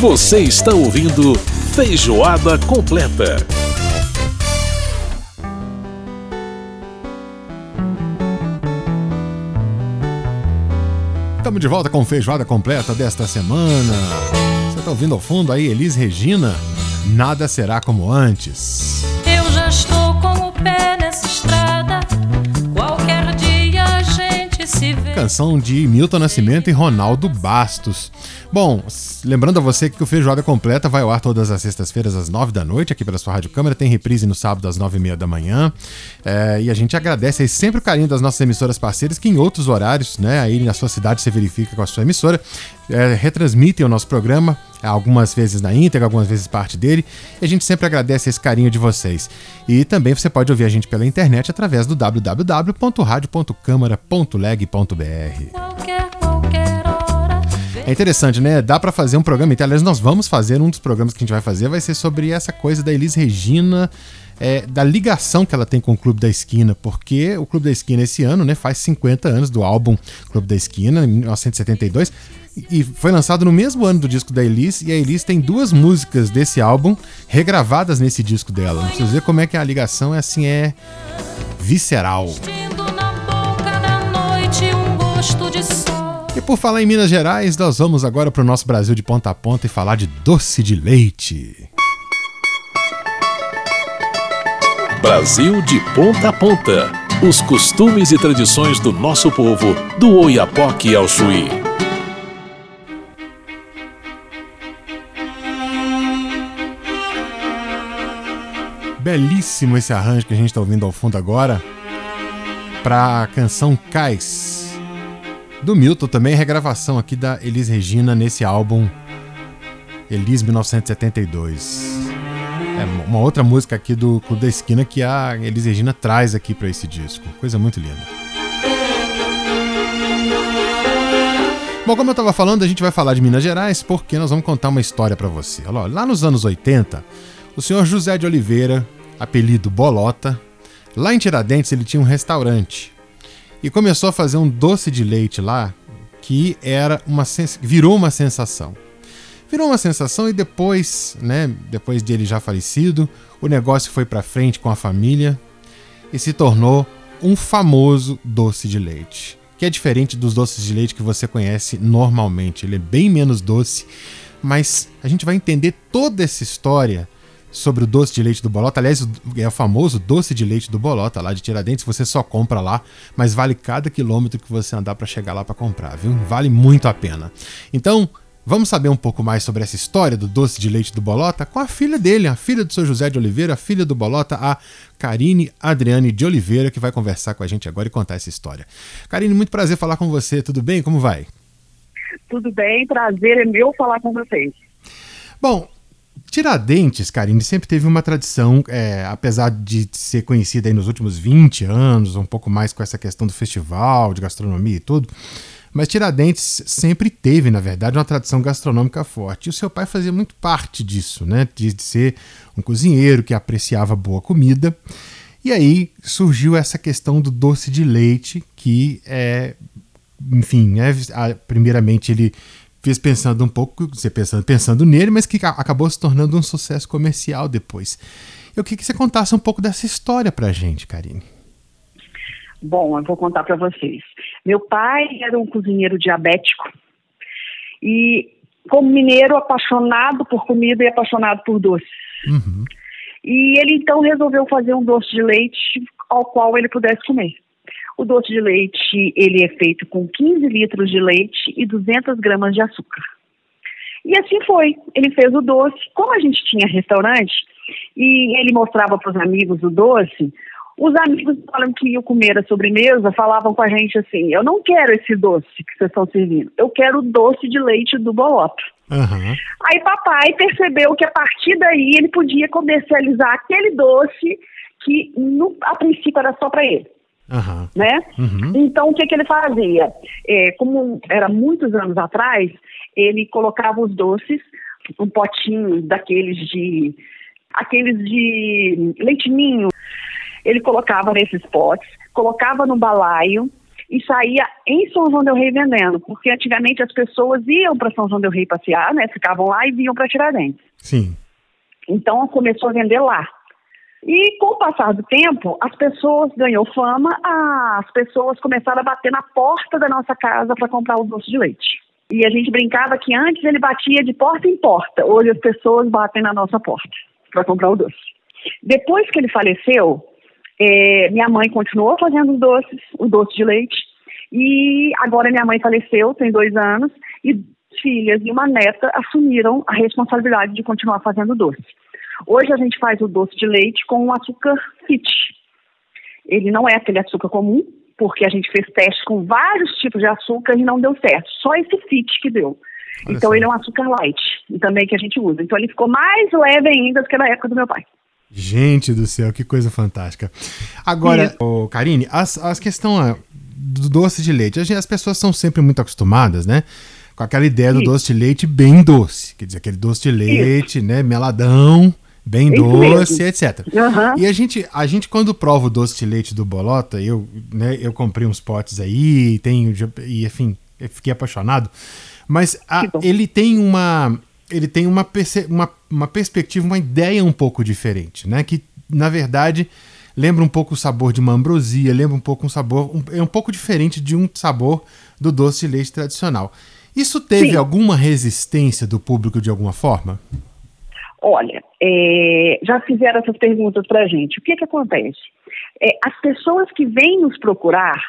Você está ouvindo Feijoada Completa. Estamos de volta com Feijoada Completa desta semana. Você está ouvindo ao fundo aí Elis Regina? Nada será como antes. Eu já estou com o pé Canção de Milton Nascimento e Ronaldo Bastos. Bom, lembrando a você que o Feijoada Completa vai ao ar todas as sextas-feiras às nove da noite, aqui pela sua Rádio Câmara. Tem reprise no sábado às nove e meia da manhã. É, e a gente agradece aí sempre o carinho das nossas emissoras parceiras, que em outros horários, né, aí na sua cidade você verifica com a sua emissora, é, retransmitem o nosso programa, algumas vezes na íntegra, algumas vezes parte dele. E a gente sempre agradece esse carinho de vocês. E também você pode ouvir a gente pela internet através do www.radio.câmara.leg.br. É interessante, né? Dá pra fazer um programa. Então, aliás, nós vamos fazer um dos programas que a gente vai fazer vai ser sobre essa coisa da Elis Regina, é, da ligação que ela tem com o Clube da Esquina, porque o Clube da Esquina esse ano, né, faz 50 anos do álbum Clube da Esquina, em 1972, e foi lançado no mesmo ano do disco da Elis, e a Elis tem duas músicas desse álbum regravadas nesse disco dela. Não precisa ver como é que a ligação é assim, é visceral. E por falar em Minas Gerais, nós vamos agora para o nosso Brasil de ponta a ponta e falar de doce de leite. Brasil de ponta a ponta. Os costumes e tradições do nosso povo, do Oiapoque ao Chuí. Belíssimo esse arranjo que a gente está ouvindo ao fundo agora para a canção Cais do Milton também, regravação aqui da Elis Regina nesse álbum Elis 1972. É uma outra música aqui do Clube da Esquina que a Elis Regina traz aqui para esse disco. Coisa muito linda. Bom, como eu estava falando, a gente vai falar de Minas Gerais porque nós vamos contar uma história para você. Olha, lá nos anos 80, o senhor José de Oliveira, apelido Bolota, lá em Tiradentes ele tinha um restaurante e começou a fazer um doce de leite lá que era uma virou uma sensação. Virou uma sensação e depois, né, depois de ele já falecido, o negócio foi para frente com a família e se tornou um famoso doce de leite, que é diferente dos doces de leite que você conhece normalmente. Ele é bem menos doce, mas a gente vai entender toda essa história sobre o doce de leite do Bolota. Aliás, é o famoso doce de leite do Bolota lá de Tiradentes. Você só compra lá, mas vale cada quilômetro que você andar para chegar lá para comprar, viu? Vale muito a pena. Então, vamos saber um pouco mais sobre essa história do doce de leite do Bolota com a filha dele, a filha do seu José de Oliveira, a filha do Bolota, a Karine Adriane de Oliveira, que vai conversar com a gente agora e contar essa história. Karine, muito prazer falar com você. Tudo bem? Como vai? Tudo bem, prazer é meu falar com vocês. Bom, Tiradentes, Karine, sempre teve uma tradição, é, apesar de ser conhecida aí nos últimos 20 anos, um pouco mais com essa questão do festival, de gastronomia e tudo, mas Tiradentes sempre teve, na verdade, uma tradição gastronômica forte. E o seu pai fazia muito parte disso, né? De, de ser um cozinheiro que apreciava boa comida. E aí surgiu essa questão do doce de leite, que é, enfim, né, a- primeiramente ele fez pensando um pouco, você pensando, pensando nele, mas que acabou se tornando um sucesso comercial depois. Eu queria que você contasse um pouco dessa história pra gente, Karine. Bom, eu vou contar para vocês. Meu pai era um cozinheiro diabético e, como mineiro, apaixonado por comida e apaixonado por doce. Uhum. E ele então resolveu fazer um doce de leite ao qual ele pudesse comer. O doce de leite ele é feito com 15 litros de leite e 200 gramas de açúcar. E assim foi. Ele fez o doce. Como a gente tinha restaurante e ele mostrava para os amigos o doce, os amigos falam que iam comer a sobremesa, falavam com a gente assim: Eu não quero esse doce que vocês estão servindo, eu quero o doce de leite do Bolota. Aham. Aí papai percebeu que a partir daí ele podia comercializar aquele doce que no, a princípio era só para ele, Aham. né? Uhum. Então o que, que ele fazia? É, como era muitos anos atrás, ele colocava os doces, um potinho daqueles de aqueles de leite ninho, ele colocava nesses potes, colocava no balaio e saía em São João del Rei vendendo, porque antigamente as pessoas iam para São João del Rei passear, né? Ficavam lá e vinham para Tiradentes. Sim. Então começou a vender lá. E com o passar do tempo, as pessoas ganhou fama, as pessoas começaram a bater na porta da nossa casa para comprar o doce de leite. E a gente brincava que antes ele batia de porta em porta, hoje as pessoas batem na nossa porta para comprar o doce. Depois que ele faleceu, é, minha mãe continuou fazendo os doces, o doce de leite, e agora minha mãe faleceu, tem dois anos, e filhas e uma neta assumiram a responsabilidade de continuar fazendo doce. Hoje a gente faz o doce de leite com o açúcar fit. Ele não é aquele açúcar comum, porque a gente fez testes com vários tipos de açúcar e não deu certo. Só esse fit que deu. Olha então só. ele é um açúcar light, e também que a gente usa. Então ele ficou mais leve ainda do que na época do meu pai. Gente do céu, que coisa fantástica. Agora, ô, Karine, as, as questão ah, do doce de leite, as pessoas são sempre muito acostumadas, né? Com aquela ideia do Isso. doce de leite bem doce. Quer dizer, aquele doce de leite, né? Meladão, bem Isso doce, mesmo. etc. Aham. E a gente, a gente, quando prova o doce de leite do Bolota, eu, né, eu comprei uns potes aí, tenho, e enfim, eu fiquei apaixonado. Mas a- ele tem uma. Ele tem uma, uma, uma perspectiva, uma ideia um pouco diferente, né? Que, na verdade, lembra um pouco o sabor de uma ambrosia, lembra um pouco um sabor. um- é um pouco diferente de um sabor do doce de leite tradicional. Isso teve Sim. alguma resistência do público de alguma forma? Olha, é, já fizeram essas perguntas para a gente. O que, que acontece? É, as pessoas que vêm nos procurar,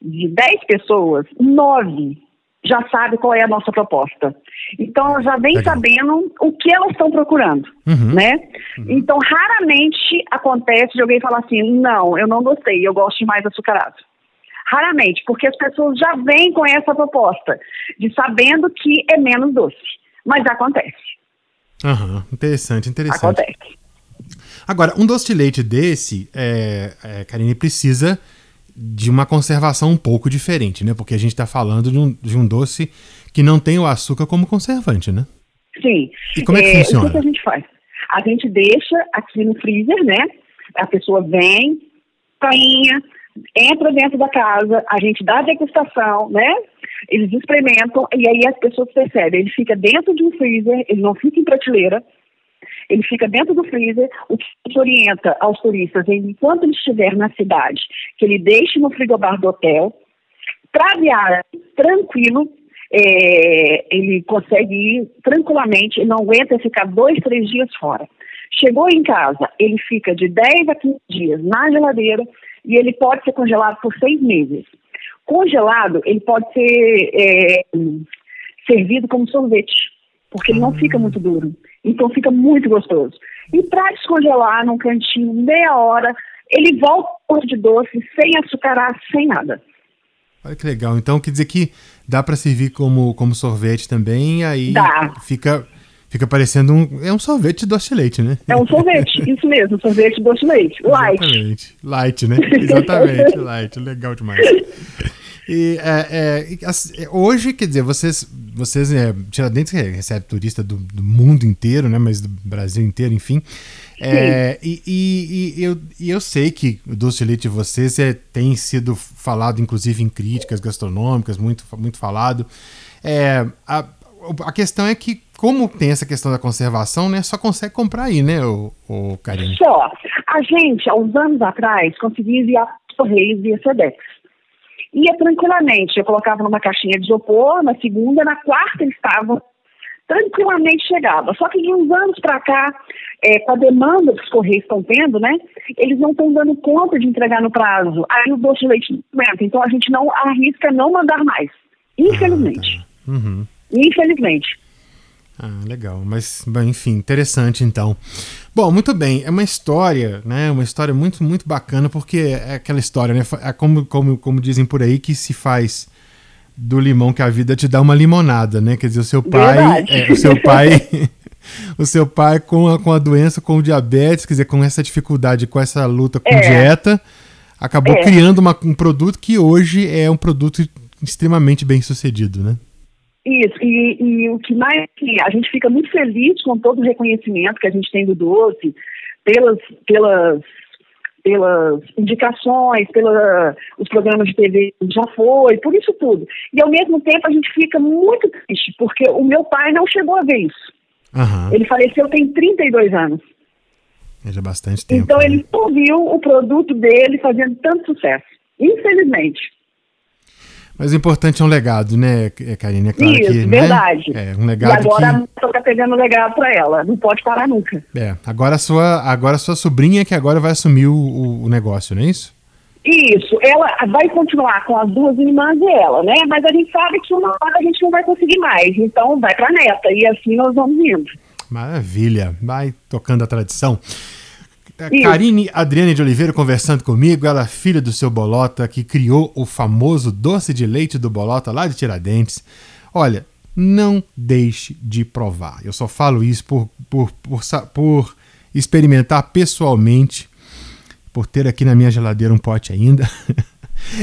de 10 pessoas, 9 já sabem qual é a nossa proposta. Então, elas já vêm Legal. sabendo o que elas estão procurando, Uhum. né? Então, raramente acontece de alguém falar assim, não, eu não gostei, eu gosto de mais açucarado. Raramente, porque as pessoas já vêm com essa proposta, de sabendo que é menos doce. Mas acontece, Aham, interessante, interessante. acontece. Agora, um doce de leite desse, é, é, Karine, precisa de uma conservação um pouco diferente, né? Porque a gente está falando de um, de um doce que não tem o açúcar como conservante, né? Sim. E como é que O funciona? que, que a gente faz? A gente deixa aqui no freezer, né? A pessoa vem, tainha, entra dentro da casa, a gente dá a degustação, né? Eles experimentam e aí as pessoas percebem. Ele fica dentro de um freezer, ele não fica em prateleira, ele fica dentro do freezer. O que gente orienta aos turistas, é, enquanto ele estiver na cidade, que ele deixe no frigobar do hotel, para viagem tranquilo, é, ele consegue ir tranquilamente, ele não aguenta ficar dois, três dias fora. Chegou em casa, ele fica de 10 a 15 dias na geladeira e ele pode ser congelado por seis meses. Congelado, ele pode ser é, servido como sorvete, porque ele não fica muito duro. Então fica muito gostoso. E para descongelar num cantinho, meia hora, ele volta de doce, sem açucarar, sem nada. Olha que legal. Então quer dizer que dá para servir como, como sorvete também, aí Dá. fica fica parecendo um é um sorvete doce de leite, né? É um sorvete, isso mesmo, sorvete doce de leite, light. Exatamente. Light, né? Exatamente, light. Legal demais. E é, é, e, as- é, hoje, quer dizer, vocês, vocês é, Tiradentes que recebe turista do, do mundo inteiro, né? Mas do Brasil inteiro, enfim. É, e, e- e eu, e eu sei que o doce de leite de vocês é, tem sido falado, inclusive, em críticas gastronômicas, muito, muito falado. É, a, a questão é que, como tem essa questão da conservação, né? Só consegue comprar aí, né, o, o Karine? Só, a gente, há uns anos atrás, conseguia enviar Correios via Sedex. Ia tranquilamente, eu colocava numa caixinha de isopor, na segunda, na quarta eles estavam, tranquilamente chegava. Só que de uns anos para cá, é, com a demanda que os Correios estão tendo, né, eles não estão dando conta de entregar no prazo. Aí o doce de leite não aguenta. Então a gente não arrisca não mandar mais. Infelizmente. Uhum. Infelizmente. Ah, legal. Mas, enfim, interessante então. Bom, muito bem. É uma história, né? Uma história muito, muito bacana, porque é aquela história, né? É como, como, como dizem por aí, que se faz do limão que a vida te dá uma limonada, né? Quer dizer, o seu pai. É, o seu pai. o seu pai com a, com a doença, com o diabetes, quer dizer, com essa dificuldade, com essa luta com É. dieta, acabou É. criando uma- um produto que hoje é um produto extremamente bem sucedido, né? Isso, e, e o que mais, assim, a gente fica muito feliz com todo o reconhecimento que a gente tem do doce, pelas, pelas, pelas indicações, pelos programas de TV já foi, por isso tudo. E ao mesmo tempo a gente fica muito triste, porque o meu pai não chegou a ver isso. Aham. Ele faleceu tem 32 anos. É já bastante tempo. Então né? ele não viu o produto dele fazendo tanto sucesso. Infelizmente. Mas o importante é um legado, né, Karine? É claro Isso, que, né? verdade. É, um E legado agora a que... mãe tá pegando legado para ela. Não pode parar nunca. É, agora a sua, agora a sua sobrinha que agora vai assumir o, o- o negócio, não é isso? Isso, ela vai continuar com as duas irmãs e ela, né? Mas a gente sabe que uma hora a gente não vai conseguir mais. Então vai pra neta. E assim nós vamos indo. Maravilha, vai tocando a tradição. Isso. Karine Adriane de Oliveira conversando comigo, ela é filha do seu Bolota, que criou o famoso doce de leite do Bolota lá de Tiradentes. Olha, não deixe de provar. Eu só falo isso por, por, por, por experimentar pessoalmente, por ter aqui na minha geladeira um pote ainda.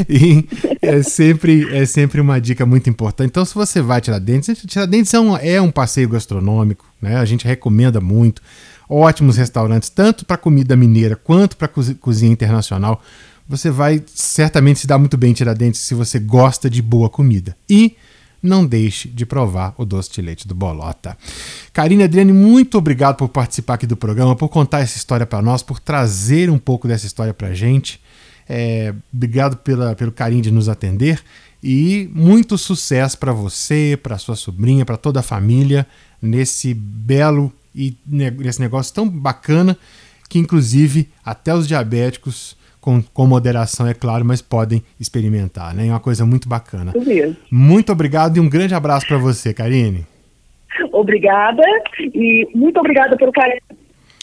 E é sempre, é sempre uma dica muito importante. Então, se você vai a Tiradentes, Tiradentes é um, é um passeio gastronômico, né? A gente recomenda muito. Ótimos restaurantes, tanto para comida mineira quanto para cozinha internacional. Você vai certamente se dar muito bem em Tiradentes se você gosta de boa comida. E não deixe de provar o doce de leite do Bolota. Karine Adriane, muito obrigado por participar aqui do programa, por contar essa história para nós, por trazer um pouco dessa história para gente. É, obrigado pela, pelo carinho de nos atender e muito sucesso para você, para sua sobrinha, para toda a família nesse belo e ne- nesse negócio tão bacana que inclusive até os diabéticos com, com moderação é claro, mas podem experimentar, né? É uma coisa muito bacana. Muito obrigado e um grande abraço para você, Karine. Obrigada. E muito obrigada pelo carinho.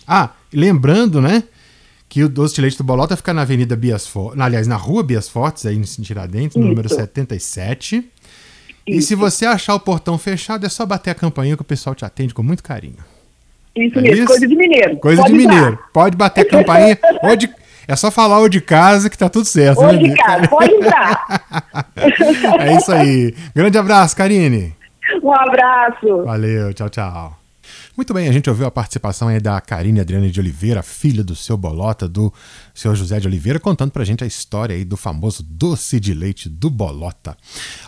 Ah, lembrando, né, que o doce de leite do Bolota fica na Avenida Bias Fortes, aliás, na Rua Bias Fortes, aí em Tiradentes, no Isso. número 77. E Isso. se você achar o portão fechado, é só bater a campainha que o pessoal te atende com muito carinho. Isso É mesmo, isso? coisa de mineiro. Coisa Pode de entrar. mineiro. Pode bater a campainha. ou de- é só falar o de casa que tá tudo certo. Ou né, de casa, pode entrar. É isso aí. Grande abraço, Karine. Um abraço. Valeu, tchau, tchau. Muito bem, a gente ouviu a participação aí da Karine Adriana de Oliveira, filha do seu Bolota, do seu José de Oliveira, contando pra gente a história aí do famoso doce de leite do Bolota.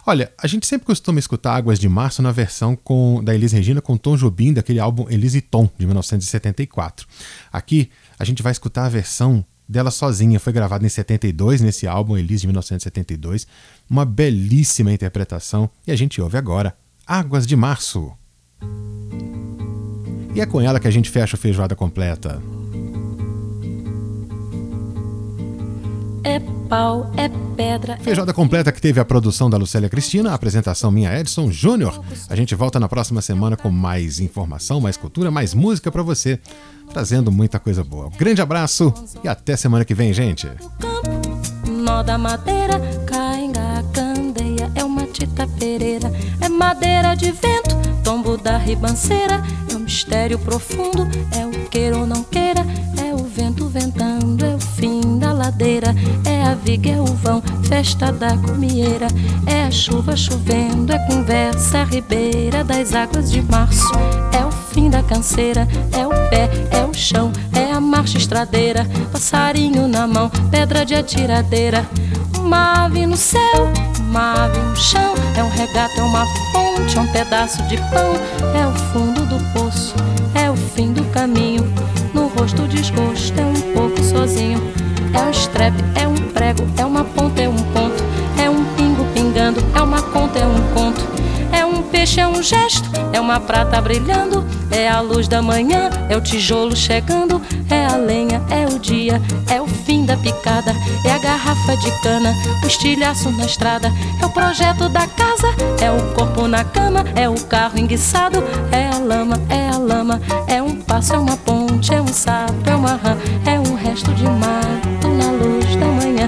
Olha, a gente sempre costuma escutar Águas de Março na versão com, da Elis Regina com Tom Jobim, daquele álbum Elis e Tom, de 1974. Aqui, a gente vai escutar a versão dela sozinha, foi gravada em 72 nesse álbum Elis de 1972, uma belíssima interpretação, e a gente ouve agora Águas de Março. E é com ela que a gente fecha o feijoada completa. É pau, é pedra. Feijoada completa que teve a produção da Lucélia Cristina, a apresentação minha Edson Júnior. A gente volta na próxima semana com mais informação, mais cultura, mais música pra você, trazendo muita coisa boa. Um grande abraço e até semana que vem, gente. nó da madeira, cainga, candeia, é uma tita pereira, é madeira de vento, tombo da ribanceira, é mistério profundo, é o queira ou não queira, é o vento ventando, é o fim da ladeira, é a viga, é o vão, festa da comieira, é a chuva chovendo, é conversa ribeira das águas de março, é o fim da canseira, é o pé, é o chão, é a marcha estradeira, passarinho na mão, pedra de atiradeira, uma ave no céu, uma ave no chão, é um regato, é uma fonte, é um pedaço de pão, é o fundo do poço, é o fim do caminho, no rosto desgosto, é um pouco sozinho, é um estrepe, é um prego, é uma ponta, é um ponto, é um pingo pingando, é uma conta, é um conto. É um peixe, é um gesto, é uma prata brilhando, é a luz da manhã, é o tijolo chegando, é a lenha, é o dia, é o fim da picada, é a garrafa de cana, o estilhaço na estrada, é o projeto da casa, é o corpo na cama, é o carro enguiçado, é a lama, é a lama, é um passo, é uma ponte, é um sapo, é uma rã, é um resto de mato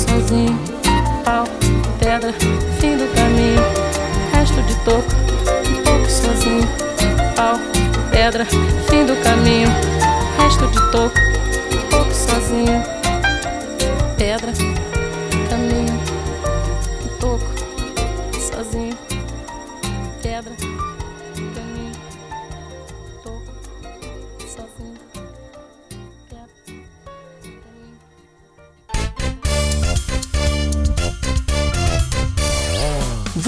sozinho, pau, pedra, fim do caminho, resto de toco, um pouco sozinho, pau, pedra, fim do caminho, resto de toco, um pouco sozinho, pedra,